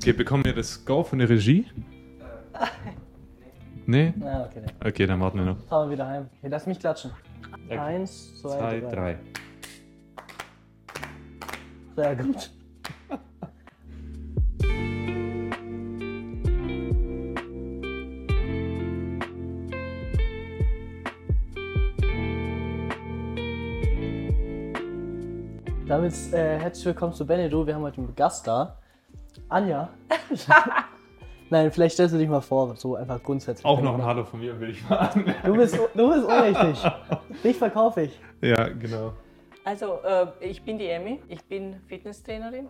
Okay, bekommen wir das Go von der Regie? Nee? Ah, okay. nee. Okay, dann warten wir noch. Fahren wir wieder heim. Okay, lass mich klatschen. Okay. Eins, zwei, Zwei, drei. drei. Sehr gut. Damit äh, herzlich willkommen zu Benedo. Wir haben heute einen Gast da. Anja. Nein, vielleicht stellst du dich mal vor, so einfach grundsätzlich. Auch noch ein Hallo von mir, will ich mal anmerken. Du bist, du bist unrichtig. Dich verkaufe ich. Ja, genau. Also, äh, ich bin die Emmy, ich bin Fitnesstrainerin,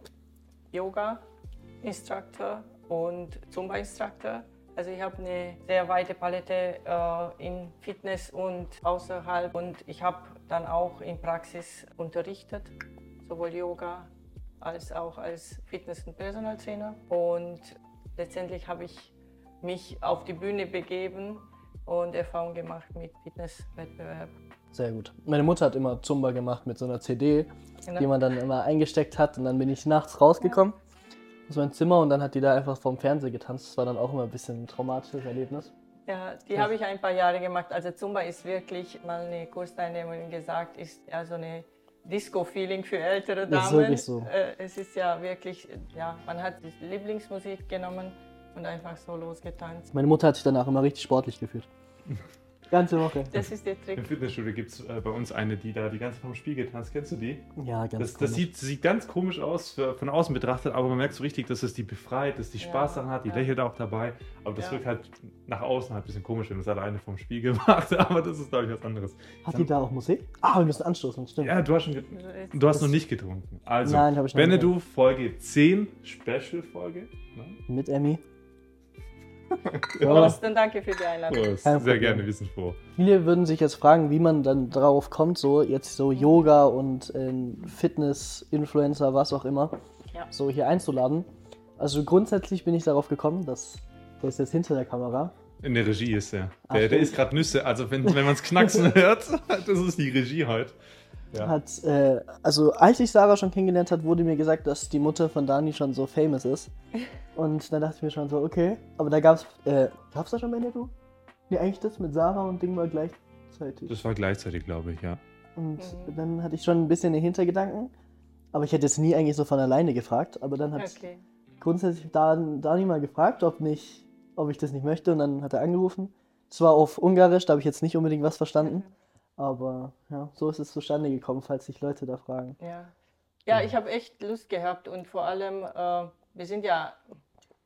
Yoga-Instructor und Zumba-Instructor. Also ich habe eine sehr weite Palette äh, in Fitness und außerhalb und ich habe dann auch in Praxis unterrichtet, sowohl Yoga als auch als Fitness- und Personaltrainer. Und letztendlich habe ich mich auf die Bühne begeben und Erfahrung gemacht mit Fitnesswettbewerb. Sehr gut. Meine Mutter hat immer Zumba gemacht mit so einer CD, Genau. die man dann immer eingesteckt hat. Und dann bin ich nachts rausgekommen aus meinem Zimmer und dann hat die da einfach vorm Fernseher getanzt. Das war dann auch immer ein bisschen ein traumatisches Erlebnis. Ja, die habe ich ein paar Jahre gemacht. Also Zumba ist wirklich, mal eine Kursteilnehmerin gesagt, ist ja so eine Disco-Feeling für ältere Damen. Ist so. Äh, es ist ja wirklich, ja, man hat die Lieblingsmusik genommen und einfach so losgetanzt. Meine Mutter hat sich danach immer richtig sportlich gefühlt. Ganze Woche. Das ist der Im Trick. Fitnessstudio gibt es äh, bei uns eine, die da die ganze Zeit vom Spiegel tanzt. Kennst du die? Ja, ganz Das, das sieht, sieht ganz komisch aus für, von außen betrachtet, aber man merkt so richtig, dass es die befreit, dass die Ja, Spaß daran hat, die ja. lächelt auch dabei. Aber das Ja. wirkt halt nach außen halt ein bisschen komisch, wenn man es alleine vom Spiegel macht. Aber das ist, glaube ich, was anderes. Hat die da auch Musik? Ah, wir müssen anstoßen, stimmt. Ja, du hast, schon ge du hast noch nicht getrunken. Also, Nein, hab ich noch nicht Benedu, Folge 10, Special-Folge. Ne? Mit Emmy. Prost und danke für die Einladung. Prost. Sehr gerne, wir sind froh. Viele würden sich jetzt fragen, wie man dann darauf kommt, so jetzt so Yoga und äh, Fitness-Influencer, was auch immer, Ja. so hier einzuladen. Also grundsätzlich bin ich darauf gekommen, dass der ist jetzt hinter der Kamera. In der Regie ist er. Ach, Der, der isst gerade Nüsse. Also, wenn, wenn man es knacksen hört, das ist die Regie heute. Ja. Hat, äh, also als ich Sarah schon kennengelernt hat, wurde mir gesagt, dass die Mutter von Dani schon so famous ist. Und dann dachte ich mir schon so, okay. Aber da gab's, äh, gab's da schon Benedetto? Nee, eigentlich das mit Sarah und Ding war gleichzeitig. Das war gleichzeitig, glaube ich, ja. Und Mhm. dann hatte ich schon ein bisschen den Hintergedanken. Aber ich hätte jetzt nie eigentlich so von alleine gefragt. Aber dann hat Okay. grundsätzlich Dan, Dani mal gefragt, ob, nicht, ob ich das nicht möchte. Und dann hat er angerufen. Zwar auf Ungarisch, da habe ich jetzt nicht unbedingt was verstanden. Aber ja, so ist es zustande gekommen, falls sich Leute da fragen. Ja, ja ich habe echt Lust gehabt und vor allem, äh, wir sind ja,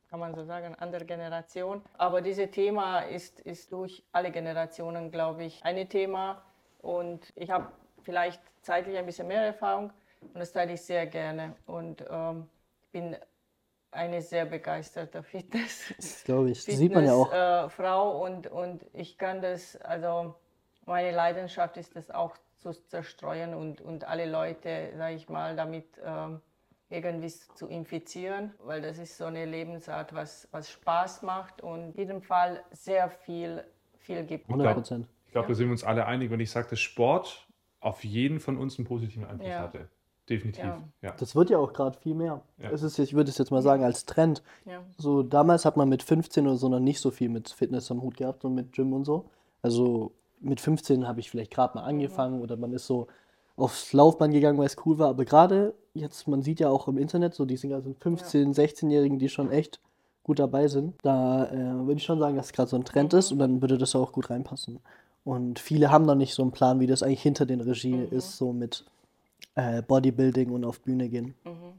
kann man so sagen, andere Generation, aber dieses Thema ist, ist durch alle Generationen, glaube ich, ein Thema und ich habe vielleicht zeitlich ein bisschen mehr Erfahrung und das teile ich sehr gerne und ähm, bin eine sehr begeisterte Fitness. Das glaube ich. Das sieht man ja auch. Äh, Frau und, und ich kann das, also meine Leidenschaft ist es auch zu zerstreuen und, und alle Leute, sage ich mal, damit ähm, irgendwie zu infizieren, weil das ist so eine Lebensart, was, was Spaß macht und in jedem Fall sehr viel, viel gibt. 100 Prozent. Ich glaube, da sind wir uns alle einig, wenn ich sage, dass Sport auf jeden von uns einen positiven Einfluss Ja. hatte. Definitiv. Ja. Ja. Das wird ja auch gerade viel mehr. Ja. Es ist, ich würde es jetzt mal sagen, als Trend. Ja. So damals hat man mit 15 oder so noch nicht so viel mit Fitness am Hut gehabt und mit Gym und so. Also mit 15 habe ich vielleicht gerade mal angefangen oder man ist so aufs Laufband gegangen, weil es cool war. Aber gerade jetzt, man sieht ja auch im Internet so diese ganzen 15-, 16-Jährigen, die schon echt gut dabei sind. Da äh, würde ich schon sagen, dass es gerade so ein Trend ist und dann würde das auch gut reinpassen. Und viele haben noch nicht so einen Plan, wie das eigentlich hinter den Regie ist, so mit äh, Bodybuilding und auf Bühne gehen. Mhm.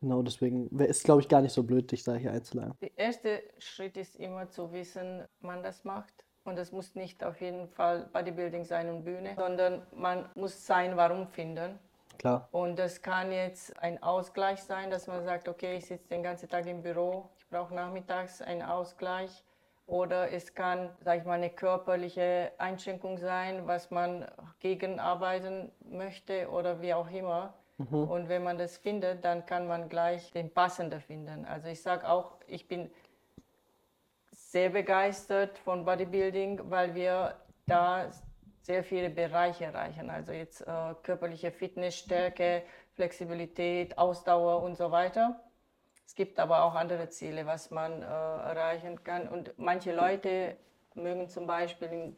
Genau, deswegen ist, glaube ich, gar nicht so blöd, dich da hier einzuladen. Der erste Schritt ist immer zu wissen, man das macht. Und es muss nicht auf jeden Fall Bodybuilding sein und Bühne, sondern man muss sein Warum finden. Klar. Und das kann jetzt ein Ausgleich sein, dass man sagt, okay, ich sitze den ganzen Tag im Büro, ich brauche nachmittags einen Ausgleich. Oder es kann, sage ich mal, eine körperliche Einschränkung sein, was man gegenarbeiten möchte oder wie auch immer. Und wenn man das findet, dann kann man gleich den passenden finden. Also ich sage auch, ich bin sehr begeistert von Bodybuilding, weil wir da sehr viele Bereiche erreichen. Also jetzt äh, körperliche Fitness, Stärke, Flexibilität, Ausdauer und so weiter. Es gibt aber auch andere Ziele, was man äh, erreichen kann. Und manche Leute mögen zum Beispiel in,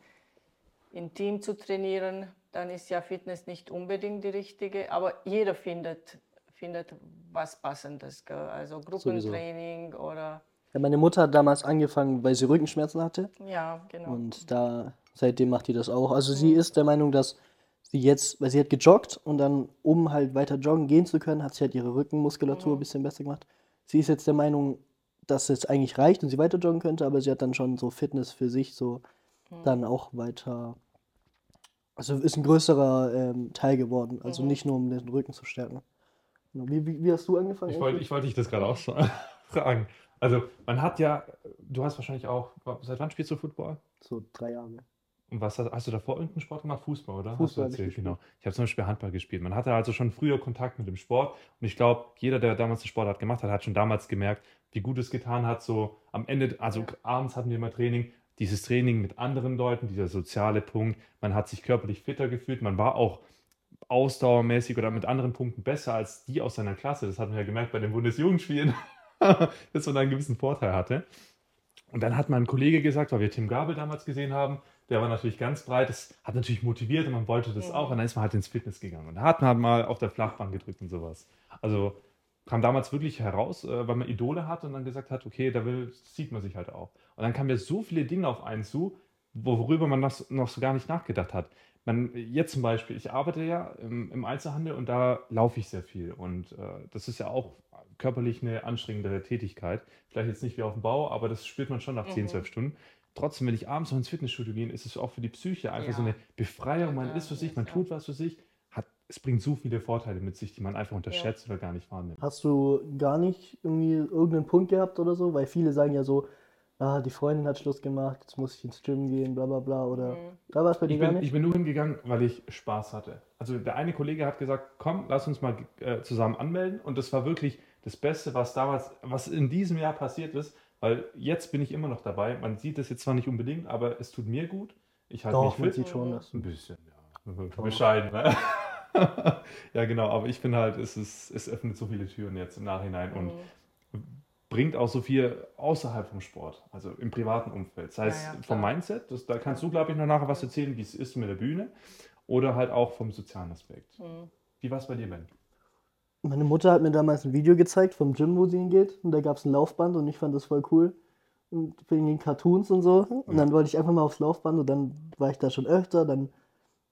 in Team zu trainieren, dann ist ja Fitness nicht unbedingt die richtige, aber jeder findet, findet was Passendes. Also Gruppentraining Sowieso. oder. Ja, meine Mutter hat damals angefangen, weil sie Rückenschmerzen hatte. Ja, genau. Und da seitdem macht die das auch. Also mhm. sie ist der Meinung, dass sie jetzt, weil sie hat gejoggt und dann, um halt weiter joggen gehen zu können, hat sie halt ihre Rückenmuskulatur mhm. ein bisschen besser gemacht. Sie ist jetzt der Meinung, dass es eigentlich reicht und sie weiter joggen könnte, aber sie hat dann schon so Fitness für sich so mhm. dann auch weiter. Also ist ein größerer ähm, Teil geworden. Also mhm. nicht nur um den Rücken zu stärken. Wie, wie, wie hast du angefangen? Ich wollte ich wollt dich das gerade auch fragen. Also man hat ja, du hast wahrscheinlich auch, seit wann spielst du Football? So drei Jahre. Und was hast, hast du davor irgendeinen Sport gemacht? Fußball, oder? Fußball. Hast du erzählt, genau. Ich habe zum Beispiel Handball gespielt. Man hatte also schon früher Kontakt mit dem Sport. Und ich glaube, jeder, der damals den Sportart gemacht hat, hat schon damals gemerkt, wie gut es getan hat. So am Ende, also abends hatten wir immer Training. Dieses Training mit anderen Leuten, dieser soziale Punkt. Man hat sich körperlich fitter gefühlt. Man war auch ausdauermäßig oder mit anderen Punkten besser als die aus seiner Klasse. Das hatten wir ja gemerkt bei den Bundesjugendspielen, dass man da einen gewissen Vorteil hatte. Und dann hat mein Kollege gesagt, weil wir Tim Gabel damals gesehen haben, der war natürlich ganz breit, das hat natürlich motiviert und man wollte das mhm. auch. Und dann ist man halt ins Fitness gegangen. Und da hat man halt mal auf der Flachbahn gedrückt und sowas. Also kam damals wirklich heraus, äh, weil man Idole hat und dann gesagt hat, okay, da will, sieht man sich halt auch. Und dann kamen ja so viele Dinge auf einen zu, worüber man noch, noch so gar nicht nachgedacht hat. Man, jetzt zum Beispiel, ich arbeite ja im, im Einzelhandel und da laufe ich sehr viel. Und äh, das ist ja auch körperlich eine anstrengendere Tätigkeit. Vielleicht jetzt nicht wie auf dem Bau, aber das spürt man schon nach mhm. 10, 12 Stunden trotzdem, wenn ich abends noch ins Fitnessstudio gehe, ist es auch für die Psyche einfach ja. so eine Befreiung. Man ja, ist für sich, man tut was für sich. Hat, es bringt so viele Vorteile mit sich, die man einfach unterschätzt ja. oder gar nicht wahrnimmt. Hast du gar nicht irgendwie irgendeinen Punkt gehabt oder so? Weil viele sagen ja so, ah, die Freundin hat Schluss gemacht, jetzt muss ich ins Gym gehen, bla bla bla. Oder mhm. da war es bei dir ich gar nicht? Ich bin nur hingegangen, weil ich Spaß hatte. Also der eine Kollege hat gesagt, komm, lass uns mal äh, zusammen anmelden. Und das war wirklich das Beste, was damals, was in diesem Jahr passiert ist, weil jetzt bin ich immer noch dabei. Man sieht es jetzt zwar nicht unbedingt, aber es tut mir gut. Ich halte mich fit. sieht schon das. Ein bisschen, ja. Doch. Bescheiden, ne? ja, genau. Aber ich finde halt, es, ist, es öffnet so viele Türen jetzt im Nachhinein und mhm. bringt auch so viel außerhalb vom Sport, also im privaten Umfeld. Sei es ja, ja, vom Mindset, das, da kannst du, glaube ich, noch nachher was erzählen, wie es ist mit der Bühne, oder halt auch vom sozialen Aspekt. Mhm. Wie war es bei dir, Ben? Meine Mutter hat mir damals ein Video gezeigt vom Gym, wo sie hingeht. Und da gab es ein Laufband und ich fand das voll cool. Und wegen den Cartoons und so. Und dann wollte ich einfach mal aufs Laufband und dann war ich da schon öfter. Dann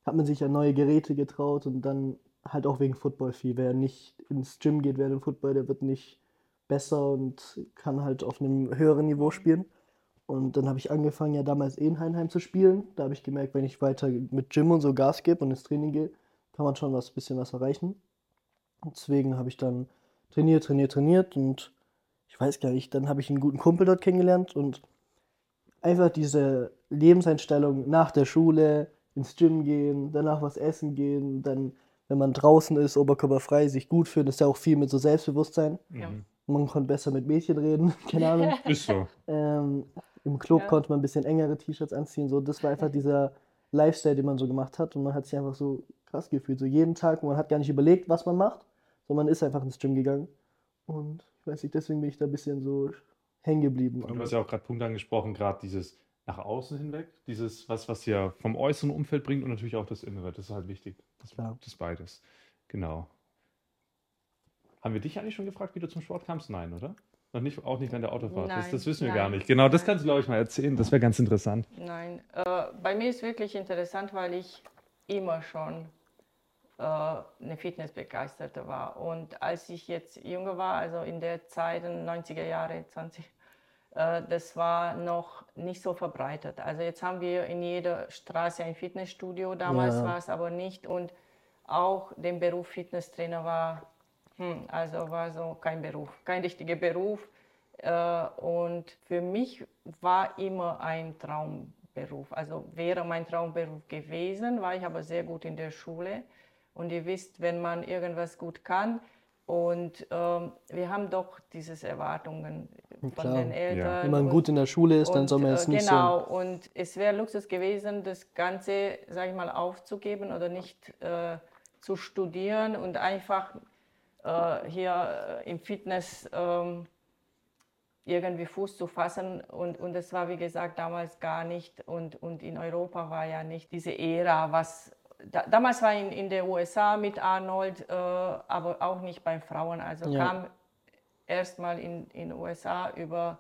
hat man sich an neue Geräte getraut und dann halt auch wegen Football viel. Wer nicht ins Gym geht während dem Football, der wird nicht besser und kann halt auf einem höheren Niveau spielen. Und dann habe ich angefangen, ja damals eh in Heinheim zu spielen. Da habe ich gemerkt, wenn ich weiter mit Gym und so Gas gebe und ins Training gehe, kann man schon was bisschen was erreichen. Deswegen habe ich dann trainiert, trainiert, trainiert und ich weiß gar nicht, dann habe ich einen guten Kumpel dort kennengelernt und einfach diese Lebenseinstellung nach der Schule ins Gym gehen, danach was essen gehen, dann, wenn man draußen ist, oberkörperfrei, sich gut fühlt, ist ja auch viel mit so Selbstbewusstsein. Ja. Man konnte besser mit Mädchen reden, keine Ahnung. Ist so. Ähm, Im Club ja. konnte man ein bisschen engere T-Shirts anziehen, so das war einfach dieser Lifestyle, den man so gemacht hat und man hat sich einfach so krass gefühlt, so jeden Tag, man hat gar nicht überlegt, was man macht, sondern man ist einfach ins Gym gegangen. Und ich weiß nicht, deswegen bin ich da ein bisschen so hängen geblieben. Du hast ja auch gerade Punkt angesprochen, gerade dieses nach außen hinweg, dieses, was, was ja vom äußeren Umfeld bringt und natürlich auch das Innere. Das ist halt wichtig. Das, Klar. das beides. Genau. Haben wir dich eigentlich schon gefragt, wie du zum Sport kamst? Nein, oder? Noch nicht, auch nicht an der Autofahrt. Nein, das, das wissen wir nein, gar nicht. Genau, das kannst du, glaube ich, mal erzählen. Das wäre ganz interessant. Nein, äh, bei mir ist wirklich interessant, weil ich immer schon eine Fitnessbegeisterte war. Und als ich jetzt jünger war, also in der Zeit, 90er Jahre, 20, äh, das war noch nicht so verbreitet. Also jetzt haben wir in jeder Straße ein Fitnessstudio, damals ja. war es aber nicht. Und auch der Beruf Fitnesstrainer war, hm, also war so kein Beruf, kein richtiger Beruf. Äh, und für mich war immer ein Traumberuf. Also wäre mein Traumberuf gewesen, war ich aber sehr gut in der Schule. Und ihr wisst, wenn man irgendwas gut kann, und ähm, wir haben doch diese Erwartungen von Klar. den Eltern. Ja. Wenn man und, gut in der Schule ist, dann soll man es äh, nicht Genau, so und es wäre Luxus gewesen, das Ganze, sage ich mal, aufzugeben oder nicht äh, zu studieren und einfach äh, hier äh, im Fitness ähm, irgendwie Fuß zu fassen. Und, und das war, wie gesagt, damals gar nicht. Und, und in Europa war ja nicht diese Ära, was. Da, damals war in, in den USA mit Arnold, äh, aber auch nicht bei Frauen. Also Ja. kam erstmal in in den USA über.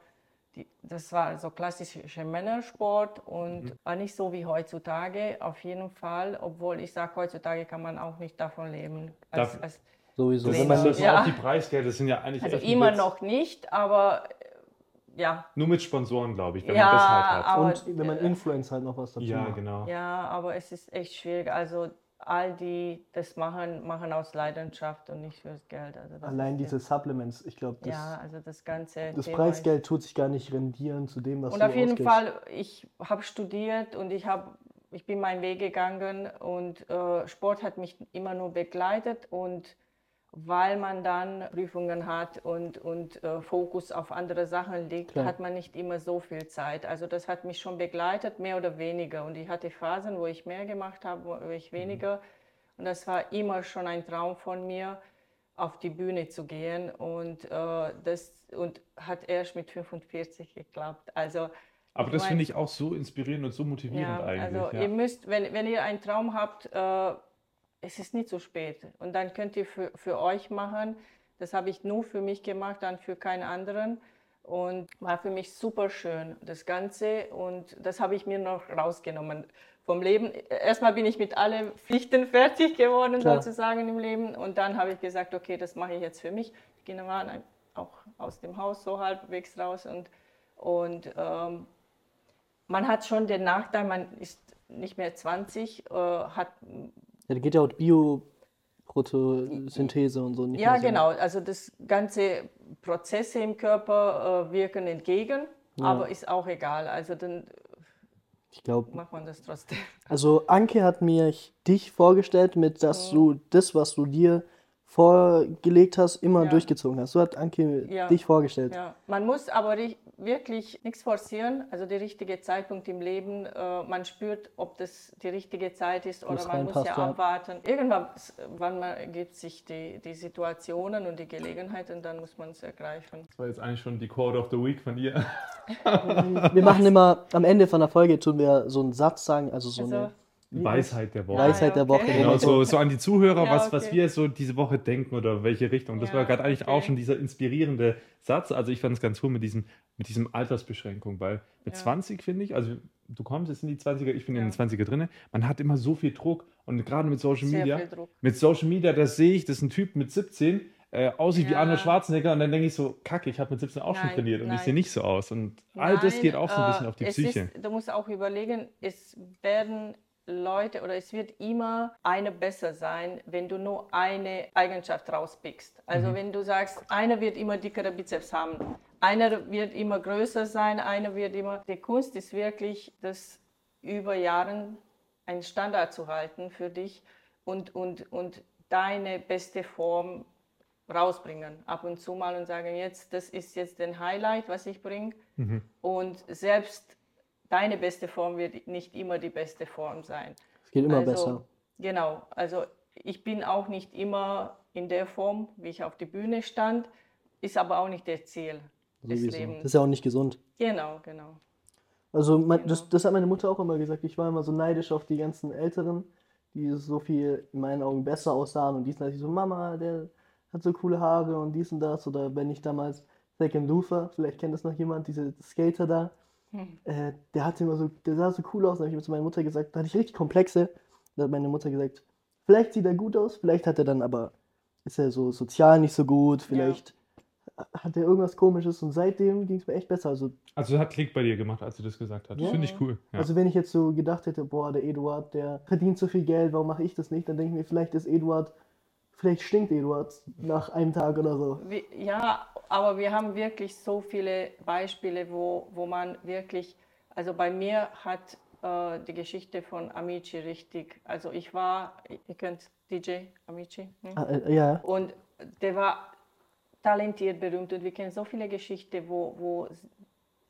Die, das war so klassischer Männersport und war nicht so wie heutzutage, auf jeden Fall. Obwohl ich sage, heutzutage kann man auch nicht davon leben. Als, Darf- als, Sowieso. Das, Wenn ist, man, das sind Ja. auch die Preisgelder, das sind ja eigentlich also immer Witz. noch nicht, aber ja, Nur mit Sponsoren, glaube ich, wenn Ja, man das halt hat. aber- und wenn man Influencer halt noch was dazu Ja, macht. genau. Ja, aber es ist echt schwierig. Also all die das machen, machen aus Leidenschaft und nicht fürs Geld. Also das Allein diese Supplements, ich glaube, das, ja, also das ganze das Thema Preisgeld tut sich gar nicht rendieren zu dem, was und du auf jeden. Fall, ich habe studiert und ich habe ich bin meinen Weg gegangen und äh, Sport hat mich immer nur begleitet und weil man dann Prüfungen hat und, und äh, Fokus auf andere Sachen liegt, Klar. hat man nicht immer so viel Zeit. Also das hat mich schon begleitet, mehr oder weniger. Und ich hatte Phasen, wo ich mehr gemacht habe, wo ich weniger. Und das war immer schon ein Traum von mir, auf die Bühne zu gehen. Und äh, das und hat erst mit 45 geklappt. Also Aber das finde ich auch so inspirierend und so motivierend ja, eigentlich. also ja. ihr müsst, wenn, wenn ihr einen Traum habt, äh, es ist nicht zu spät. Und dann könnt ihr für, für euch machen. Das habe ich nur für mich gemacht, dann für keinen anderen. Und war für mich super schön, das Ganze. Und das habe ich mir noch rausgenommen vom Leben. Erstmal bin ich mit allen Pflichten fertig geworden, Klar. sozusagen im Leben. Und dann habe ich gesagt, okay, das mache ich jetzt für mich. Die Kinder waren ein- auch aus dem Haus so halbwegs raus. Und, und ähm, man hat schon den Nachteil, man ist nicht mehr 20, äh, hat Ja, da geht ja auch Bioprotosynthese und so nicht ja mehr so. genau, also das ganze Prozesse im Körper äh, wirken entgegen, Ja. aber ist auch egal, also dann Ich glaube, macht man das trotzdem. also Anke hat mir dich vorgestellt, mit dass du das, was du dir vorgelegt hast, immer Ja. durchgezogen hast. So hat Anke Ja. dich vorgestellt. Ja, man muss aber wirklich nichts forcieren, also der richtige Zeitpunkt im Leben, äh, man spürt, ob das die richtige Zeit ist oder man muss ja ja. abwarten. Irgendwann s- wann man ergibt sich die, die Situationen und die Gelegenheit und dann muss man es ergreifen. Das war jetzt eigentlich schon die Quote of the Week von ihr. Wir machen immer am Ende von der Folge tun wir so einen Satz sagen, also so Also, eine Weisheit der Woche. Weisheit der Woche. okay. Genau, Genau so, so an die Zuhörer, Ja, was, was okay. wir so diese Woche denken oder welche Richtung. Das Ja, war gerade eigentlich okay. auch schon dieser inspirierende Satz. Also ich fand es ganz cool mit diesem, mit diesem Altersbeschränkung, weil mit Ja. 20 finde ich, also du kommst jetzt in die 20er, ich bin in den 20er drin, man hat immer so viel Druck und gerade mit Social Sehr Media, viel Druck. mit Social Media, das sehe ich, das ist ein Typ mit 17, äh, aussieht wie Ja. Arnold Schwarzenegger und dann denke ich so, kacke, ich habe mit 17 auch schon Nein, trainiert und ich nein. sehe nicht so aus. Und all das Nein, geht auch so ein bisschen äh, auf die es Psyche. Ist, du musst auch überlegen, es werden Leute oder es wird immer eine besser sein, wenn du nur eine Eigenschaft rauspickst. Also wenn du sagst, einer wird immer dickere Bizeps haben, einer wird immer größer sein, einer wird immer. Die Kunst ist wirklich, das über Jahren einen Standard zu halten für dich und, und, und deine beste Form rausbringen. Ab und zu mal und sagen, jetzt, das ist jetzt den Highlight, was ich bringe. Mhm. Und selbst deine beste Form wird nicht immer die beste Form sein. Es geht immer also, besser. Genau, also ich bin auch nicht immer in der Form, wie ich auf die Bühne stand, ist aber auch nicht der Ziel des Sowieso. Lebens. Das ist ja auch nicht gesund. Genau, genau. Also mein, Genau. das, das hat meine Mutter auch immer gesagt. Ich war immer so neidisch auf die ganzen Älteren, die so viel in meinen Augen besser aussahen und die sind halt so, Mama, der hat so coole Haare und dies und das. Oder wenn ich damals Second Luther, vielleicht kennt das noch jemand, diese Skater da, Hm. äh, der hatte immer so, der sah so cool aus. Da habe ich immer zu meiner Mutter gesagt, da hatte ich richtig Komplexe. Da hat meine Mutter gesagt, vielleicht sieht er gut aus, vielleicht hat er dann aber, ist er so sozial nicht so gut, vielleicht hat er irgendwas komisches und seitdem ging es mir echt besser. Also Also hat Klick bei dir gemacht, als du das gesagt hast. Ja. Finde ich cool. Ja. Also wenn ich jetzt so gedacht hätte, boah, der Eduard, der verdient so viel Geld, warum mache ich das nicht? Dann denke ich mir, vielleicht ist Eduard, vielleicht stinkt Eduard nach einem Tag oder so. Wie- Ja, aber wir haben wirklich so viele Beispiele, wo, wo man wirklich, also bei mir hat äh, die Geschichte von Amici richtig, also ich war, ihr kennt DJ Amici, hm? Ah, äh, ja, Und der war talentiert, berühmt und wir kennen so viele Geschichten, wo, wo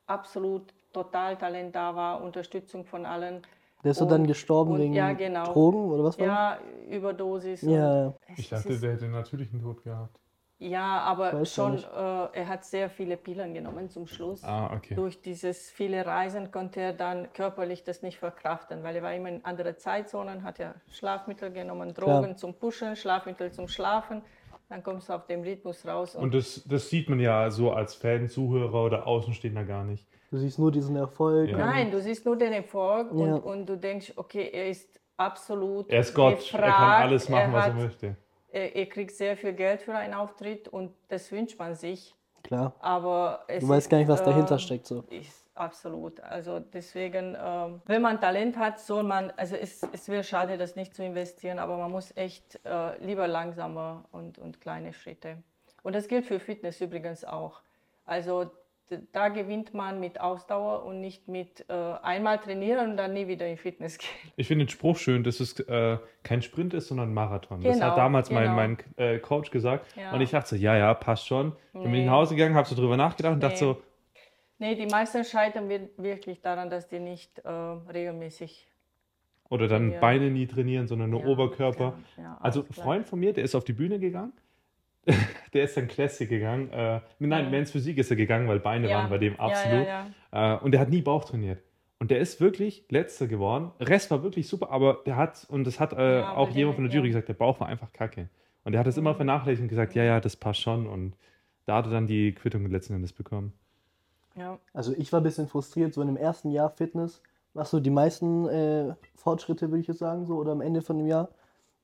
absolut total Talent da war, Unterstützung von allen. Der ist so Und- dann gestorben und- wegen ja, genau. Drogen oder was war Ja, Überdosis. das? Ja, und es ich dachte, der hätte einen natürlichen Tod gehabt. Ja, aber Weiß ja schon, äh, er hat sehr viele Pillen genommen zum Schluss. Ah, okay. Durch dieses viele Reisen konnte er dann körperlich das nicht verkraften, weil er war immer in andere Zeitzonen, hat ja Schlafmittel genommen, Drogen Klar. zum Pushen, Schlafmittel zum Schlafen. Dann kommst du auf dem Rhythmus raus. Und, Und das, das sieht man ja so als Fan, Zuhörer oder Außenstehender gar nicht. Du siehst nur diesen Erfolg. Ja. nein, du siehst nur den Erfolg Ja. und, und du denkst, okay, er ist absolut Er ist Gott, er kann gefragt, alles machen, was er hat- möchte. Er, er kriegt sehr viel Geld für einen Auftritt und das wünscht man sich. Klar. Aber es Du weißt ist, gar nicht, was dahinter ähm, steckt. So. Ist absolut. Also deswegen, ähm, wenn man Talent hat, soll man, also es, es wäre schade, das nicht zu investieren, aber man muss echt äh, lieber langsamer und, und kleine Schritte. Und das gilt für Fitness übrigens auch. Also da gewinnt man mit Ausdauer und nicht mit äh, einmal trainieren und dann nie wieder in Fitness gehen. Ich finde den Spruch schön, dass es äh, kein Sprint ist, sondern ein Marathon. das Genau, hat damals mein, genau. mein äh, Coach gesagt. Ja. Und ich dachte so, ja, ja, passt schon. Dann bin ich Nee. nach Hause gegangen, habe so drüber nachgedacht und dachte Nee. so, Nee, die meisten scheitern wir- wirklich daran, dass die nicht äh, regelmäßig. oder dann Ja. Beine nie trainieren, sondern nur Ja, Oberkörper. ja, ja, also Ausgleich. Freund von mir, der ist auf die Bühne gegangen. der ist dann Classic gegangen. Äh, nein, Mhm. Men's Physik ist er gegangen, weil Beine Ja, waren bei dem ja, absolut. Ja, ja. Äh, und der hat nie Bauch trainiert. Und der ist wirklich letzter geworden. Rest war wirklich super, aber der hat, und das hat äh, Ja, auch jemand von der Jury ja. gesagt, der Bauch war einfach kacke. Und der hat das immer Mhm. vernachlässigt und gesagt, ja, ja, das passt schon. Und da hat er dann die Quittung letzten Endes bekommen. ja. Also ich war ein bisschen frustriert, so in dem ersten Jahr Fitness machst du die meisten äh, Fortschritte, würde ich jetzt sagen, so, oder am Ende von dem Jahr.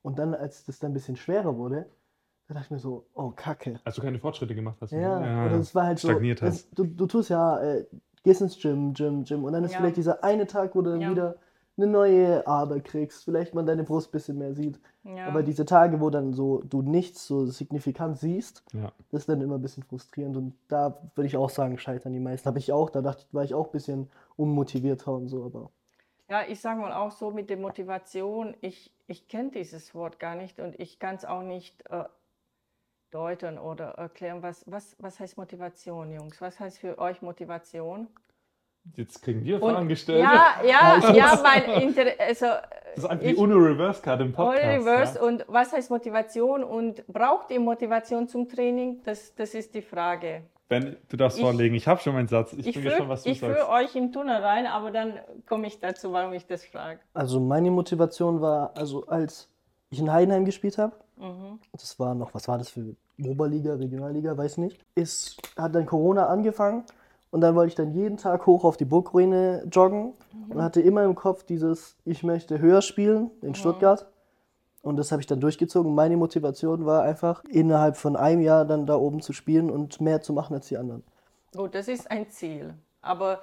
Und dann, als das dann ein bisschen schwerer wurde, da dachte ich mir so, oh, Kacke. Als du keine Fortschritte gemacht hast. Ja, ne? oder es war halt so, stagniert es, hast. du, du tust ja, äh, gehst ins Gym, Gym, Gym und dann ist Ja. vielleicht dieser eine Tag, wo du dann Ja. wieder eine neue Ader kriegst, vielleicht man deine Brust ein bisschen mehr sieht. ja. Aber diese Tage, wo dann so du nichts so signifikant siehst, Ja. das ist dann immer ein bisschen frustrierend und da würde ich auch sagen, scheitern die meisten. Habe ich auch, da dachte ich, war ich auch ein bisschen unmotivierter und so, aber Ja, ich sage mal auch so mit der Motivation, ich, ich kenne dieses Wort gar nicht und ich kann es auch nicht äh, deuten oder erklären. Was, was, was heißt Motivation, Jungs? Was heißt für euch Motivation? Jetzt kriegen wir Fragen gestellt. Ja, ja, Ja, ich ja, muss- mein Inter also Das ist einfach die ich- UNO-Reverse-Card im All Podcast. reverse ja. und was heißt Motivation und braucht ihr Motivation zum Training? Das, das ist die Frage. Ben, du darfst Ich- vorlegen. Ich habe schon meinen Satz. Ich, Ich bin führe gespannt, was du ich sagst. führe euch im Tunnel rein, aber dann komme ich dazu, warum ich das frage. also meine Motivation war, also als ich in Heidenheim gespielt habe, Mhm. das war noch, was war das für Oberliga, Regionalliga, weiß nicht, ist, hat dann Corona angefangen und dann wollte ich dann jeden Tag hoch auf die Burgruine joggen und hatte immer im Kopf dieses, ich möchte höher spielen in Stuttgart. Und das habe ich dann durchgezogen. Meine Motivation war einfach, innerhalb von einem Jahr dann da oben zu spielen und mehr zu machen als die anderen. Gut, das ist ein Ziel. Aber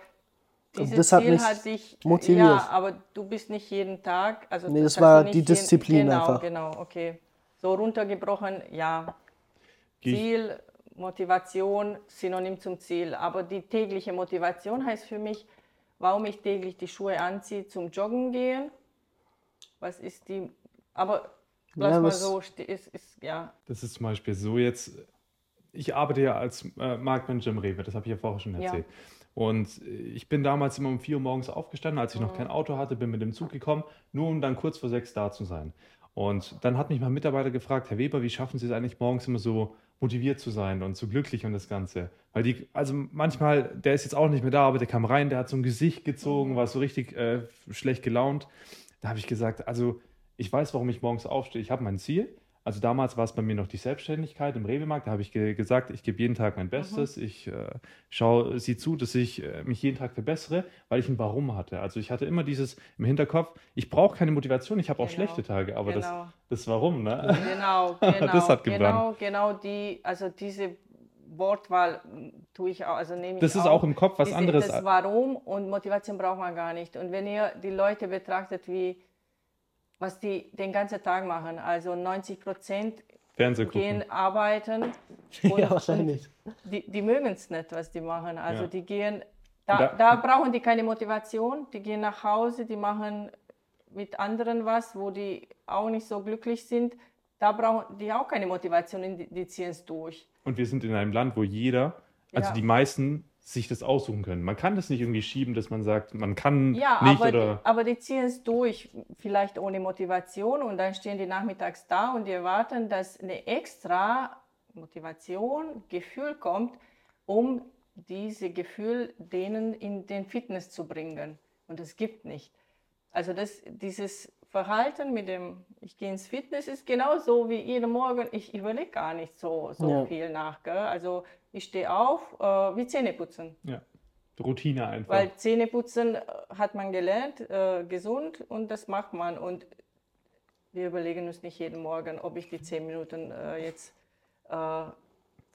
dieses das hat Ziel mich hat dich motiviert. Ja, aber du bist nicht jeden Tag. Also Nee, das hast war die jeden- Disziplin genau, einfach. Genau, okay. So runtergebrochen, ja. Ziel, Motivation, Synonym zum Ziel. Aber die tägliche Motivation heißt für mich, warum ich täglich die Schuhe anziehe zum Joggen gehen. Was ist die. Aber lass Ja, mal so, ist, ist, ja. Das ist zum Beispiel so jetzt, ich arbeite ja als äh, Marktmanager im Rewe, das habe ich ja vorher schon Ja. erzählt. Und äh, ich bin damals immer um 4 Uhr morgens aufgestanden, als ich noch kein Auto hatte, bin mit dem Zug gekommen, nur um dann kurz vor sechs da zu sein. Und dann hat mich mein Mitarbeiter gefragt, Herr Weber, wie schaffen Sie es eigentlich morgens immer so motiviert zu sein und so glücklich und das Ganze? Weil die, also manchmal, der ist jetzt auch nicht mehr da, aber der kam rein, der hat so ein Gesicht gezogen, war so richtig äh, schlecht gelaunt. Da habe ich gesagt, also ich weiß, warum ich morgens aufstehe. Ich habe mein Ziel. Also damals war es bei mir noch die Selbstständigkeit im Rewe-Markt. Da habe ich ge gesagt, ich gebe jeden Tag mein Bestes. Ich äh, schaue, sieh zu, dass ich äh, mich jeden Tag verbessere, weil ich ein Warum hatte. Also ich hatte immer dieses im Hinterkopf, ich brauche keine Motivation, ich habe auch Genau, schlechte Tage, aber genau. das, das Warum, ne? Genau, genau. Das hat genau, gebrannt. genau die, also diese Wortwahl tue ich auch, also nehme ich Das ist auch im Kopf was anderes. Das Warum und Motivation braucht man gar nicht. Und wenn ihr die Leute betrachtet, wie was die den ganzen Tag machen, also 90 Prozent gehen arbeiten und, ja, wahrscheinlich. die, die mögen es nicht, was die machen. Also Ja. die gehen, da, Da- da brauchen die keine Motivation, die gehen nach Hause, die machen mit anderen was, wo die auch nicht so glücklich sind. Da brauchen die auch keine Motivation, die, die ziehen es durch. Und wir sind in einem Land, wo jeder, also Ja. die meisten, sich das aussuchen können. Man kann das nicht irgendwie schieben, dass man sagt, man kann Ja, nicht aber, oder. die, aber die ziehen es durch, vielleicht ohne Motivation und dann stehen die nachmittags da und die erwarten, dass eine extra Motivation, Gefühl kommt, um diese Gefühl denen in den Fitness zu bringen. Und es gibt nicht. Also das, dieses Verhalten mit dem, ich gehe ins Fitness, ist genauso wie jeden Morgen. Ich überlege gar nicht so, so Ja. viel nach. Gell? Also ich stehe auf, äh, wie Zähne putzen. Ja. Routine einfach. Weil Zähneputzen äh, hat man gelernt, äh, gesund und das macht man. Und wir überlegen uns nicht jeden Morgen, ob ich die zehn Minuten äh, jetzt äh,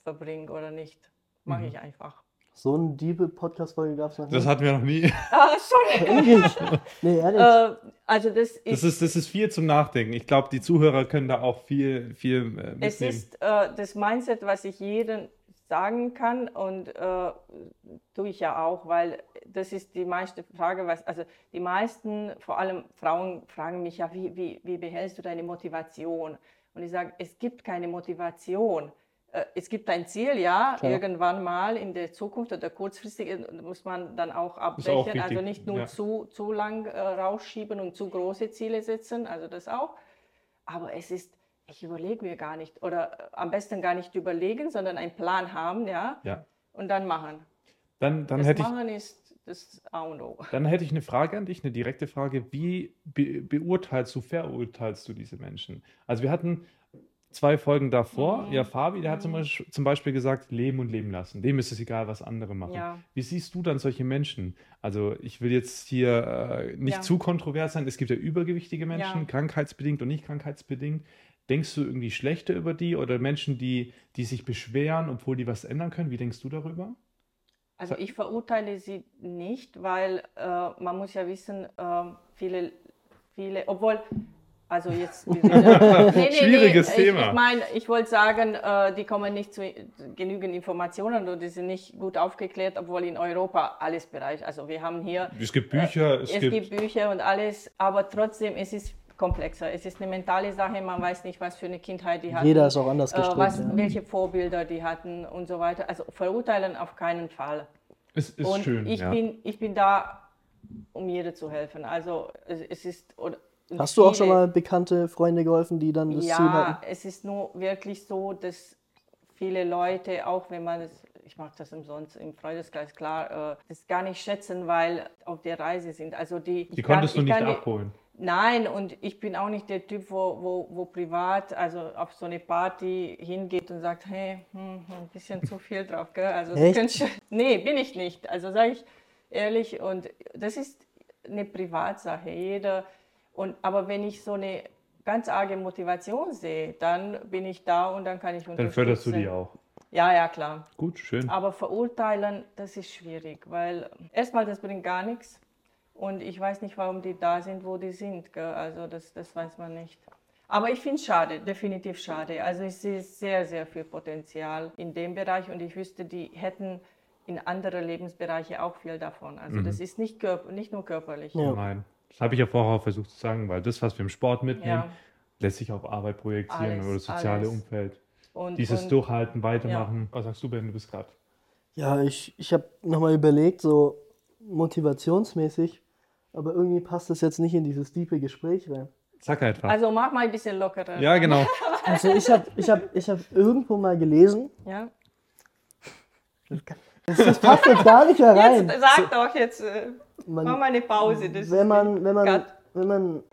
verbringe oder nicht. Mache Mhm. ich einfach. So eine diebe Podcast-Folge gab es noch das nie. hatten wir noch nie. Ah, sorry. Nee, ehrlich. äh, also das ist, Das ist, das ist viel zum Nachdenken. Ich glaube, die Zuhörer können da auch viel, viel äh, es mitnehmen. ist äh, das Mindset, was ich jedem sagen kann und äh, tue ich ja auch, weil das ist die meiste Frage, was, also die meisten, vor allem Frauen, fragen mich ja, wie, wie, wie behältst du deine Motivation? Und ich sage, es gibt keine Motivation. Äh, Es gibt ein Ziel, ja, Klar. irgendwann mal in der Zukunft oder kurzfristig äh, muss man dann auch abbrechen, also nicht nur ja. zu, zu lang äh, rausschieben und zu große Ziele setzen, also das auch. Aber es ist, ich überlege mir gar nicht oder äh, am besten gar nicht überlegen, sondern einen Plan haben, ja, Ja. und dann machen. Dann, dann, das hätte ich, Machen ist das A und O. dann hätte ich eine Frage an dich, eine direkte Frage. Wie be beurteilst du, verurteilst du diese Menschen? Also wir hatten zwei Folgen davor. Mhm. Ja, Fabi, der hat zum Mhm. Beispiel, zum Beispiel gesagt, leben und leben lassen. Dem ist es egal, was andere machen. Ja. Wie siehst du dann solche Menschen? Also ich will jetzt hier äh, nicht Ja. zu kontrovers sein. Es gibt ja übergewichtige Menschen, Ja. krankheitsbedingt und nicht krankheitsbedingt. Denkst du irgendwie schlechter über die oder Menschen, die, die sich beschweren, obwohl die was ändern können? Wie denkst du darüber? Also ich verurteile sie nicht, weil äh, man muss ja wissen, ähm, viele, viele, obwohl, also jetzt... sind- Nee, Schwieriges ich, Thema. Ich meine, ich wollte sagen, äh, die kommen nicht zu genügend Informationen oder die sind nicht gut aufgeklärt, obwohl in Europa alles bereicht. Also wir haben hier Es gibt Bücher, es, es gibt, gibt Bücher und alles, aber trotzdem es ist komplexer. Es ist eine mentale Sache, man weiß nicht, was für eine Kindheit die hatten. Jeder ist auch anders äh, gestrickt. was, ja. welche Vorbilder die hatten und so weiter. Also verurteilen auf keinen Fall. es ist und schön. ich, ja. bin, ich bin da, um jedem zu helfen. Also es, es ist... Oder, Hast du auch schon mal bekannte Freunde geholfen, die dann das Ziel ja, hatten? es ist nur wirklich so, dass viele Leute, auch wenn man es, ich mache das umsonst im Freundeskreis, klar, äh, das gar nicht schätzen, weil auf der Reise sind. Also die, Die konntest du ich nicht kann abholen. Nein, und ich bin auch nicht der Typ, wo, wo, wo privat, also auf so eine Party hingeht und sagt, hey, hm, ein bisschen zu viel drauf, gell? Also Echt? nee, bin ich nicht. Also sage ich ehrlich, und das ist eine Privatsache. Jeder, und, aber wenn ich so eine ganz arge Motivation sehe, dann bin ich da und dann kann ich unterstützen. Dann förderst du die auch. Ja, ja, klar. Gut, schön. Aber verurteilen, das ist schwierig, weil erstmal, das bringt gar nichts. Und ich weiß nicht, warum die da sind, wo die sind. Gell? Also das, das weiß man nicht. Aber ich finde es schade, definitiv schade. Also ich sehe sehr, sehr viel Potenzial in dem Bereich und ich wüsste, die hätten in andere Lebensbereiche auch viel davon. Also das ist nicht, körp nicht nur körperlich. Ja. Nein. Das habe ich ja vorher auch versucht zu sagen, weil das, was wir im Sport mitnehmen, Ja. lässt sich auf Arbeit projizieren Alles, oder das soziale alles. Umfeld. Und, Dieses und, Durchhalten, Weitermachen. Was sagst du, Ben? Du bist gerade. Ja, ich, ich habe nochmal überlegt, so motivationsmäßig, aber irgendwie passt das jetzt nicht in dieses tiefe Gespräch rein. Sag einfach. Also mach mal ein bisschen lockerer. ja, genau. Also ich habe ich hab, ich hab irgendwo mal gelesen, Ja? das, das passt jetzt gar nicht mehr rein. Jetzt sag doch jetzt, äh, Man- mach mal eine Pause. Das wenn man, wenn man, wenn man,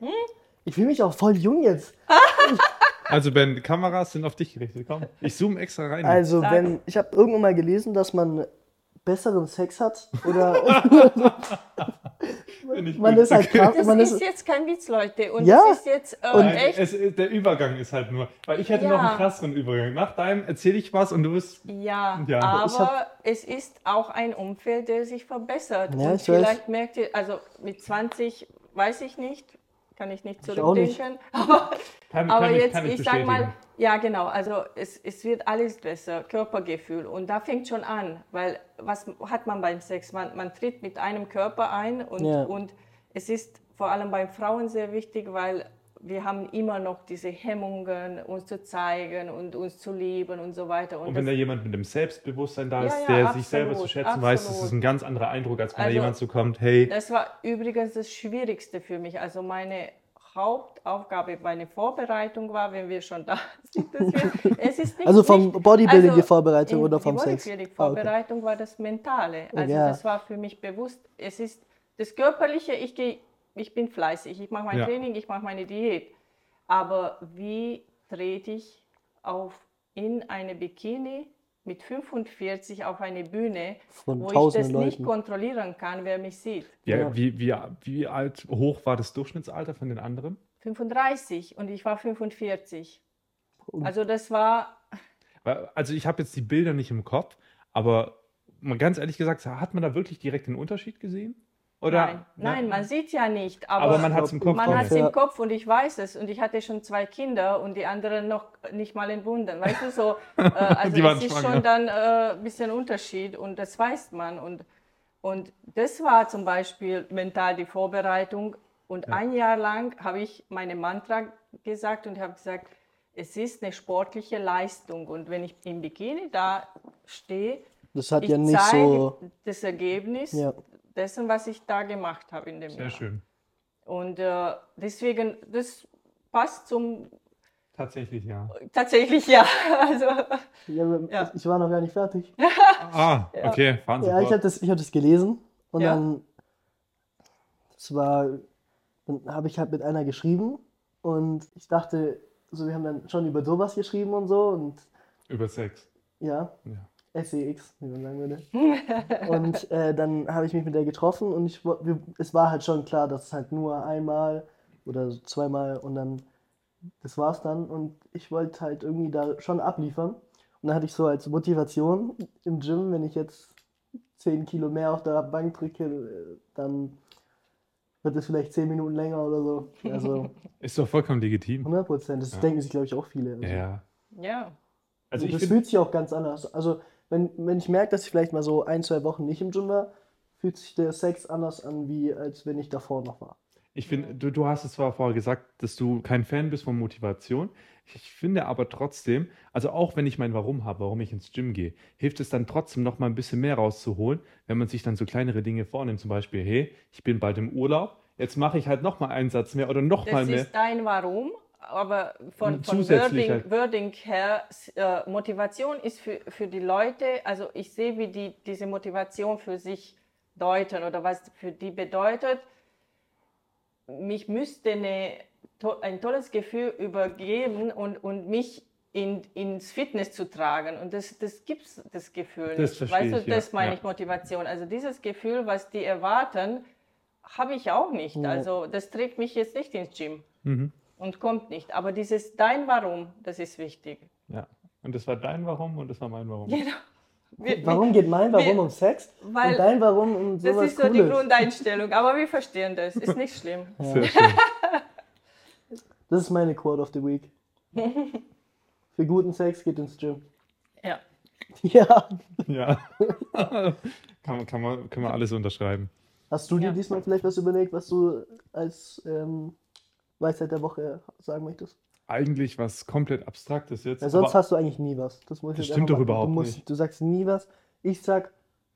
ich fühle mich auch voll jung jetzt. Also, Ben, die Kameras sind auf dich gerichtet. Komm, ich zoome extra rein. Also Sag. wenn, ich habe irgendwo mal gelesen, dass man besseren Sex hat oder man ist halt krass, Das man ist ist, jetzt kein Witz, Leute. Und Ja. das ist jetzt äh, Und- Nein, echt. es, der Übergang ist halt nur. Weil ich hätte Ja. noch einen krasseren Übergang. Nach deinem erzähle ich was und du bist. Ja, Ja. aber es ist auch ein Umfeld, der sich verbessert. Ja, und ich weiß. vielleicht merkt ihr, also mit 20 weiß ich nicht, kann ich nicht Ich auch nicht. zurückdenken. Aber, Kann, aber kann jetzt, ich, ich, sag mal. Ja genau, also es, es wird alles besser, Körpergefühl. Und da fängt schon an, weil was hat man beim Sex? Man, man tritt mit einem Körper ein und, Ja. und es ist vor allem bei Frauen sehr wichtig, weil wir haben immer noch diese Hemmungen, uns zu zeigen und uns zu lieben und so weiter. Und wenn das- da jemand mit dem Selbstbewusstsein da Ja, ist, ja, der sich absolut, selber zu schätzen weiß, das absolut. ist ein ganz anderer Eindruck, als wenn Also, da jemand so kommt, hey, Das war übrigens das Schwierigste für mich. Also meine Hauptaufgabe meine Vorbereitung war, wenn wir schon da sind. dass wir- es ist nicht, Also vom Bodybuilding also die Vorbereitung in- oder vom die Sex? Bodybuilding Ah, okay. Vorbereitung war das Mentale. Also Ja. das war für mich bewusst. Es ist das Körperliche, ich gehe, ich bin fleißig, ich mache mein Ja. Training, ich mache meine Diät. Aber wie trete ich auf in eine Bikini mit 45 auf eine Bühne, Von wo ich das nicht Leuten. kontrollieren kann, wer mich sieht? Ja, Ja. Wie, wie, wie alt, hoch war das Durchschnittsalter von den anderen? 35 und ich war 45. Und- Also das war Also ich habe jetzt die Bilder nicht im Kopf, aber mal ganz ehrlich gesagt, hat man da wirklich direkt den Unterschied gesehen? Oder? nein, nein, man sieht ja nicht, Aber, aber, man hat es im Kopf. man hat es Ja. im Kopf und ich weiß es und ich hatte schon zwei Kinder und die anderen noch nicht mal entbunden, weißt du so. Äh, also es ist schon dann äh, ein bisschen Unterschied und das weiß man und und das war zum Beispiel mental die Vorbereitung und ein Jahr lang habe ich meine Mantra gesagt und habe gesagt, es ist eine sportliche Leistung und wenn ich im Bikini da stehe, Das hat ich ja nicht zeige so. das Ergebnis Ja. Dessen, was ich da gemacht habe in dem Sehr Jahr. schön. Und äh, deswegen, das passt zum, Tatsächlich, ja. tatsächlich ja. Also, Ja, Ja. Ich war noch gar nicht fertig. Ah, okay, fahren Sie Ja, ich fort. habe das, ich hab das gelesen und Ja. dann, das war, dann habe ich halt mit einer geschrieben und ich dachte, also wir haben dann schon über sowas geschrieben und so und Über Sex. ja, Ja. SEX, wie man sagen würde. und äh, dann habe ich mich mit der getroffen und ich, wir, es war halt schon klar, dass es halt nur einmal oder zweimal und dann, das war's dann und ich wollte halt irgendwie da schon abliefern. Und dann hatte ich so als Motivation im Gym, wenn ich jetzt 10 Kilo mehr auf der Bank drücke, dann wird es vielleicht 10 Minuten länger oder so. Also Ist doch vollkommen legitim. 100 Prozent. Das Ja. denken sich, glaube ich, auch viele. Also, Ja, ja. Also ich das fühlt sich auch ganz anders. Also, wenn, wenn ich merke, dass ich vielleicht mal so ein, zwei Wochen nicht im Gym war, fühlt sich der Sex anders an, wie als wenn ich davor noch war. ich finde, du, du hast es zwar vorher gesagt, dass du kein Fan bist von Motivation. Ich finde aber trotzdem, also auch wenn ich mein Warum habe, warum ich ins Gym gehe, hilft es dann trotzdem noch mal ein bisschen mehr rauszuholen, wenn man sich dann so kleinere Dinge vornimmt. Zum Beispiel, hey, ich bin bald im Urlaub, jetzt mache ich halt noch mal einen Satz mehr oder noch mal Das mehr. ist dein Warum, aber von, von Wording, Wording her, äh, Motivation ist für, für die Leute, also ich sehe, wie die diese Motivation für sich deuten oder was für die bedeutet. Mich müsste eine, ein tolles Gefühl übergeben und, und mich in, ins Fitness zu tragen. Und das, das gibt es, das Gefühl Das nicht. Weißt du, ich, ja. das meine Ja. ich Motivation. Also dieses Gefühl, was die erwarten, habe ich auch nicht. Ja. Also das trägt mich jetzt nicht ins Gym Mhm. Und kommt nicht. Aber dieses dein Warum, das ist wichtig. Ja. Und das war dein Warum und das war mein Warum. Genau. Wir- Warum geht mein Warum wir- um Sex weil und dein Warum um Das sowas ist so die Cooles? Grundeinstellung. Aber wir verstehen das. Ist nicht schlimm. Sehr schön. Das ist meine Quote of the Week. Für guten Sex geht ins Gym. Ja. Ja. Ja. kann, man- kann man, können wir alles unterschreiben. Hast du dir Ja. diesmal vielleicht was überlegt, was du als ähm, Weisheit der Woche sagen möchtest? Eigentlich was komplett Abstraktes jetzt. Weil sonst hast du eigentlich nie was. Das, ich Das stimmt doch mal- überhaupt du musst, nicht. Du sagst nie was. Ich sag,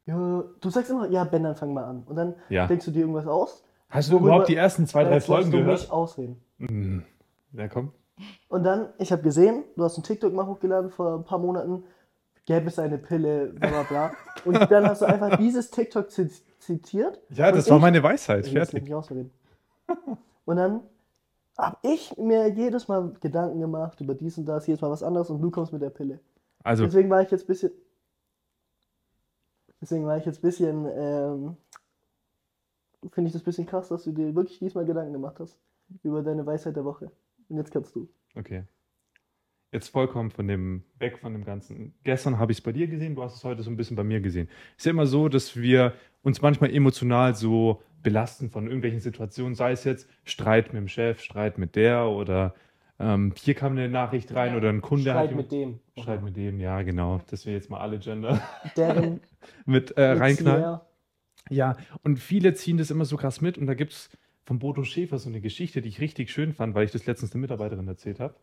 ja, du sagst immer, ja, Ben, dann fang mal an. Und dann Ja. denkst du dir irgendwas aus. Hast du überhaupt die ersten zwei, drei Folgen du gehört? mich ausreden. Hm. Ja, komm. Und dann, ich habe gesehen, du hast einen TikTok mal hochgeladen vor ein paar Monaten, gäbe es eine Pille, bla bla bla. Und dann hast du einfach dieses TikTok zi- zitiert. Ja, das war ich- meine Weisheit. Ich lass mich Fertig. nicht ausreden. Und dann habe ich mir jedes Mal Gedanken gemacht über dies und das, jedes Mal was anderes und du kommst mit der Pille. Also, Deswegen war ich jetzt ein bisschen. Deswegen war ich jetzt ein bisschen. Ähm, Finde ich das ein bisschen krass, dass du dir wirklich diesmal Gedanken gemacht hast über deine Weisheit der Woche. Und jetzt kannst du. okay. Jetzt vollkommen von dem, weg von dem Ganzen. Gestern habe ich es bei dir gesehen, du hast es heute so ein bisschen bei mir gesehen. Es ist ja immer so, dass wir uns manchmal emotional so belasten von irgendwelchen Situationen, sei es jetzt Streit mit dem Chef, Streit mit der oder ähm, hier kam eine Nachricht rein Ja. oder ein Kunde hat Streit mit dem. Streit mit dem, ja genau, dass wir jetzt mal alle Gender Deren. mit äh, reinknallen. Ja, und viele ziehen das immer so krass mit. Und da gibt es von Bodo Schäfer so eine Geschichte, die ich richtig schön fand, weil ich das letztens eine Mitarbeiterin erzählt habe.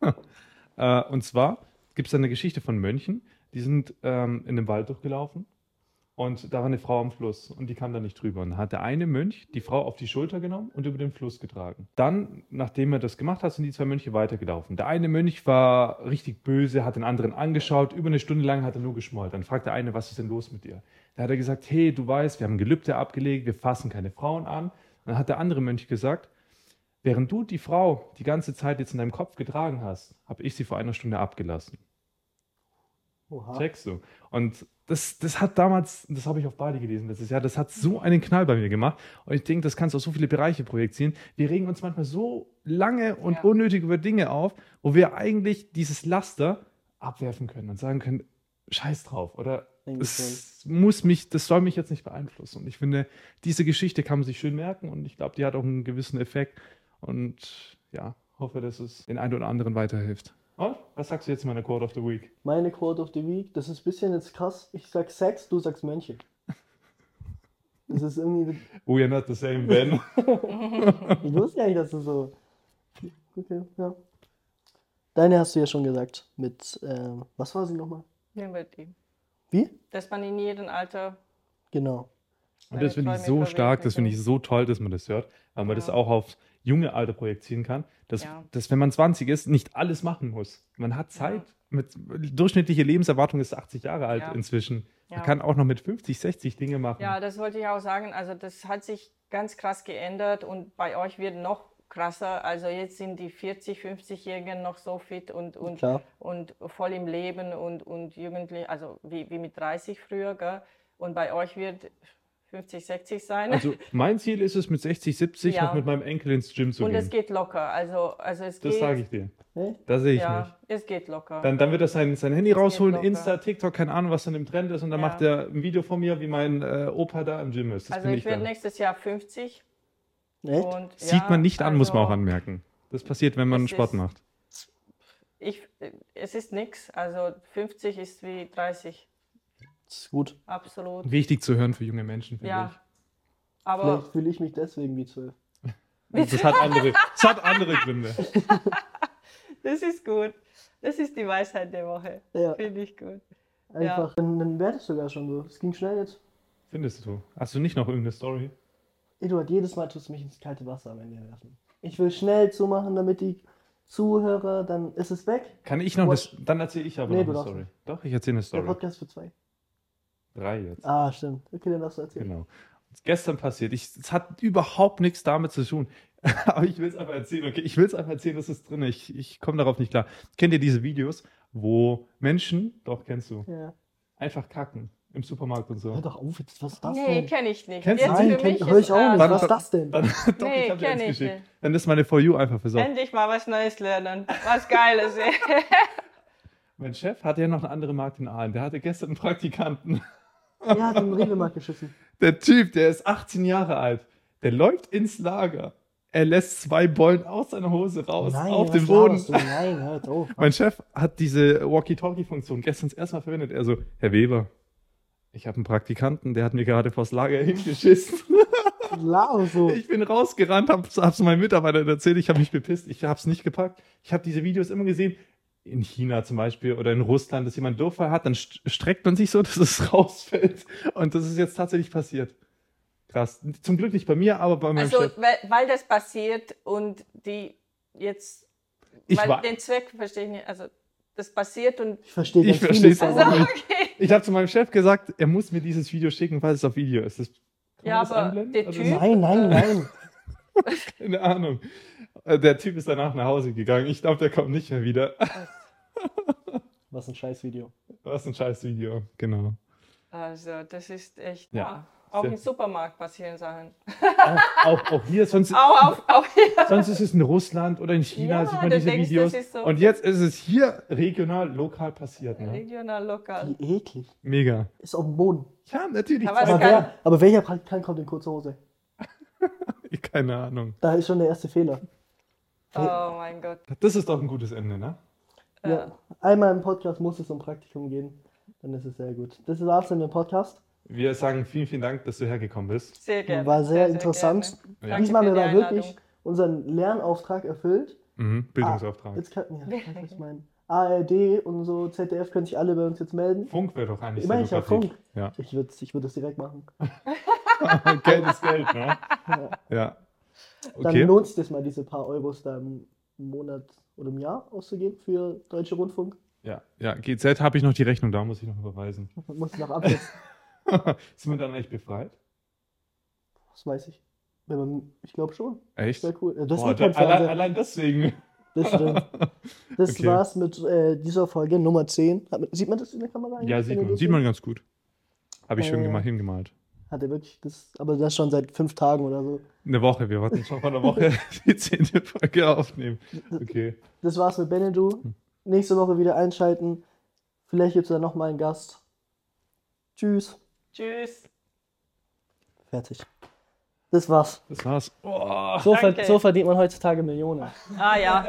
äh, und zwar gibt es da eine Geschichte von Mönchen, die sind ähm, in den Wald durchgelaufen Und da war eine Frau am Fluss und die kam da nicht drüber. Und hat der eine Mönch die Frau auf die Schulter genommen und über den Fluss getragen. Dann, nachdem er das gemacht hat, sind die zwei Mönche weitergelaufen. Der eine Mönch war richtig böse, hat den anderen angeschaut. Über eine Stunde lang hat er nur geschmollt. Dann fragt der eine, was ist denn los mit dir? Da hat er gesagt, hey, du weißt, wir haben Gelübde abgelegt, wir fassen keine Frauen an. Dann hat der andere Mönch gesagt, während du die Frau die ganze Zeit jetzt in deinem Kopf getragen hast, habe ich sie vor einer Stunde abgelassen. Oha. Checkst du? Und das, das hat damals, das habe ich auf Bali gelesen letztes Jahr, das hat so einen Knall bei mir gemacht. Und ich denke, das kannst du auf so viele Bereiche projizieren. Wir regen uns manchmal so lange und Ja. unnötig über Dinge auf, wo wir eigentlich dieses Laster abwerfen können und sagen können, scheiß drauf. Oder es muss mich, das soll mich jetzt nicht beeinflussen. Und ich finde, diese Geschichte kann man sich schön merken und ich glaube, die hat auch einen gewissen Effekt. Und ja, hoffe, dass es den einen oder anderen weiterhilft. Und was sagst du jetzt in meiner Quote of the Week? Meine Quote of the Week, das ist ein bisschen jetzt krass. Ich sag Sex, du sagst Mönche. Das ist irgendwie. We are not the same, Ben. Ich wusste gar nicht, dass du so. Okay, ja. Deine hast du ja schon gesagt. Mit, ähm, was war sie nochmal? Liberty. Wie? Dass man in jedem Alter Genau. Und das finde ich so stark, das finde ich so toll, dass man das hört, weil man das Ja. auch aufs junge Alter projizieren kann, dass, Ja. dass wenn man 20 ist, nicht alles machen muss. Man hat Zeit. Mit, durchschnittliche Lebenserwartung ist 80 Jahre alt Ja. inzwischen. Man Ja. kann auch noch mit 50, 60 Dinge machen. Ja, das wollte ich auch sagen. Also das hat sich ganz krass geändert und bei euch wird noch krasser. Also jetzt sind die 40, 50-Jährigen noch so fit und, und, Klar. und voll im Leben und, und jugendlich, also wie, wie mit 30 früher. Gell? Und bei euch wird 50, 60 sein. Also mein Ziel ist es, mit 60, 70 Ja. noch mit meinem Enkel ins Gym zu und es gehen. geht locker. Also, also es Das geht. sage ich dir. Da sehe ich mich. ja, es geht locker. Dann, dann wird er sein, sein Handy rausholen, locker. Insta, TikTok, keine Ahnung, was dann im Trend ist. Und dann Ja. macht er ein Video von mir, wie mein äh, Opa da im Gym ist. Das also bin ich ich werde nächstes Jahr 50. Echt? Und, Sieht man nicht an, muss man also auch anmerken. Das passiert, wenn man Es Sport ist- macht. Ich, es ist nichts. Also 50 ist wie 30. Das ist gut. Absolut. Wichtig zu hören für junge Menschen, finde Ja. Aber Vielleicht fühle ich mich deswegen wie zwölf. ich. Das hat andere, das hat andere Gründe. das ist gut. Das ist die Weisheit der Woche. Ja, Finde ich gut. einfach. Dann, dann wäre das sogar schon so. Es ging schnell jetzt. Findest du? Hast du nicht noch irgendeine Story? Eduard, jedes Mal tust du mich ins kalte Wasser am Ende werfen. Ich will schnell zumachen, damit die Zuhörer, dann ist es weg. Kann ich noch eine? Dann erzähle ich aber Nee, noch eine Story. Doch, ich erzähle eine Der Story. Podcast für zwei. Drei jetzt. Ah, stimmt. Okay, dann darfst du erzählen. Genau. Was gestern passiert. Ich, es hat überhaupt nichts damit zu tun. Aber ich will es einfach erzählen. Okay, ich will es einfach erzählen, das ist drin. Ich, ich komme darauf nicht klar. Kennt ihr diese Videos, wo Menschen, doch kennst du, Ja. einfach kacken im Supermarkt und so? Hör doch auf, jetzt, was ist das Nee, denn? kenne ich nicht. Kennst du Jetzt Nein, kenn, mich hör ich auch nicht. Was ist das denn? Dann, doch, Nee, ich habe eins ich geschickt. nicht. Dann ist meine For You einfach versorgt. Endlich mal was Neues lernen. Was Geiles. ey. Mein Chef hatte ja noch einen anderen Markt in Aalen. Der hatte gestern einen Praktikanten. Er hat den Regelmarkt geschissen. Der Typ, der ist 18 Jahre alt. Der läuft ins Lager. Er lässt zwei Bollen aus seiner Hose raus, Nein, auf den Boden. Nein, hört auf. Mein Chef hat diese Walkie-Talkie-Funktion gestern das erste Mal verwendet. Er so, Herr Weber, ich habe einen Praktikanten, der hat mir gerade vors Lager hingeschissen. So. Ich bin rausgerannt, hab's, hab's meinen Mitarbeitern erzählt, ich habe mich bepisst, ich hab's nicht gepackt. Ich habe diese Videos immer gesehen, in China zum Beispiel oder in Russland, dass jemand Durchfall hat, dann st streckt man sich so, dass es rausfällt. Und das ist jetzt tatsächlich passiert. Krass. Zum Glück nicht bei mir, aber bei meinem Also, Chef. weil, weil das passiert und die jetzt, Ich weil den Zweck verstehe ich nicht. Also, das passiert und. Ich verstehe Ich ganz versteh's vieles, Also, nicht. okay. ich habe zu meinem Chef gesagt, er muss mir dieses Video schicken, weil es auf Video ist. Das, Ja, das aber der Also, Typ- Nein, nein, nein. Keine Ahnung. Äh, Der Typ ist danach nach Hause gegangen. Ich glaube, der kommt nicht mehr wieder. Was ein scheiß Video. Was ein scheiß Video. Genau. Also, das ist echt. Ja. Auch im Supermarkt passieren Sachen. Auch, auch, auch hier, sonst, Auch auf, auch hier. sonst ist es in Russland oder in China, Ja, sieht man du diese denkst, Videos. das ist so- Und jetzt ist es hier regional, lokal passiert. Ne? Regional, lokal. Wie eklig. Mega. Ist auf dem Boden. Ja, natürlich. Aber Aber, wer, aber welcher Praktikant kommt in kurzer Hose? Keine Ahnung. Da ist schon der erste Fehler. Oh mein Gott. Das ist doch ein gutes Ende, ne? Ja. Einmal im Podcast muss es um Praktikum gehen. Dann ist es sehr gut. Das war's dann im Podcast. Wir sagen vielen, vielen Dank, dass du hergekommen bist. Sehr gerne. War sehr, interessant. gerne. Ja. Diesmal haben wir wirklich unseren Lernauftrag erfüllt. Mhm. Bildungsauftrag. Jetzt kann, ja, ich weiß, was ich meine. ARD und so, ZDF können sich alle bei uns jetzt melden. Funk wäre doch eigentlich Ich meine, ich sehr habe. Funk. Ja. Ich würde ich würd das direkt machen. Geld ist Geld, ne? Ja. Dann Okay. lohnt sich das mal, diese paar Euros da im Monat oder im Jahr auszugeben für Deutsche Rundfunk. Ja, ja, GZ habe ich noch die Rechnung, da muss ich noch überweisen. Muss noch absetzen. Ist man dann echt befreit? Das weiß ich. Ich glaube schon. Echt? Wäre cool. Das, Boah, da, kein allein, allein deswegen. das stimmt. Das Okay. war's mit äh, dieser Folge Nummer 10. Hat sieht man das in der Kamera? Ja, sieht man, das sieht man ganz gut. Habe ich schön Äh. gemacht, hingemalt. Hat er wirklich das, aber das schon seit fünf Tagen oder so. Eine Woche, wir wollten schon vor einer Woche die zehnte Folge aufnehmen. Okay. Das war's mit Benedu. Nächste Woche wieder einschalten. Vielleicht gibt's da nochmal einen Gast. Tschüss. Tschüss. Fertig. Das war's. Das war's. Oh. So, ver so verdient man heutzutage Millionen. Ah ja.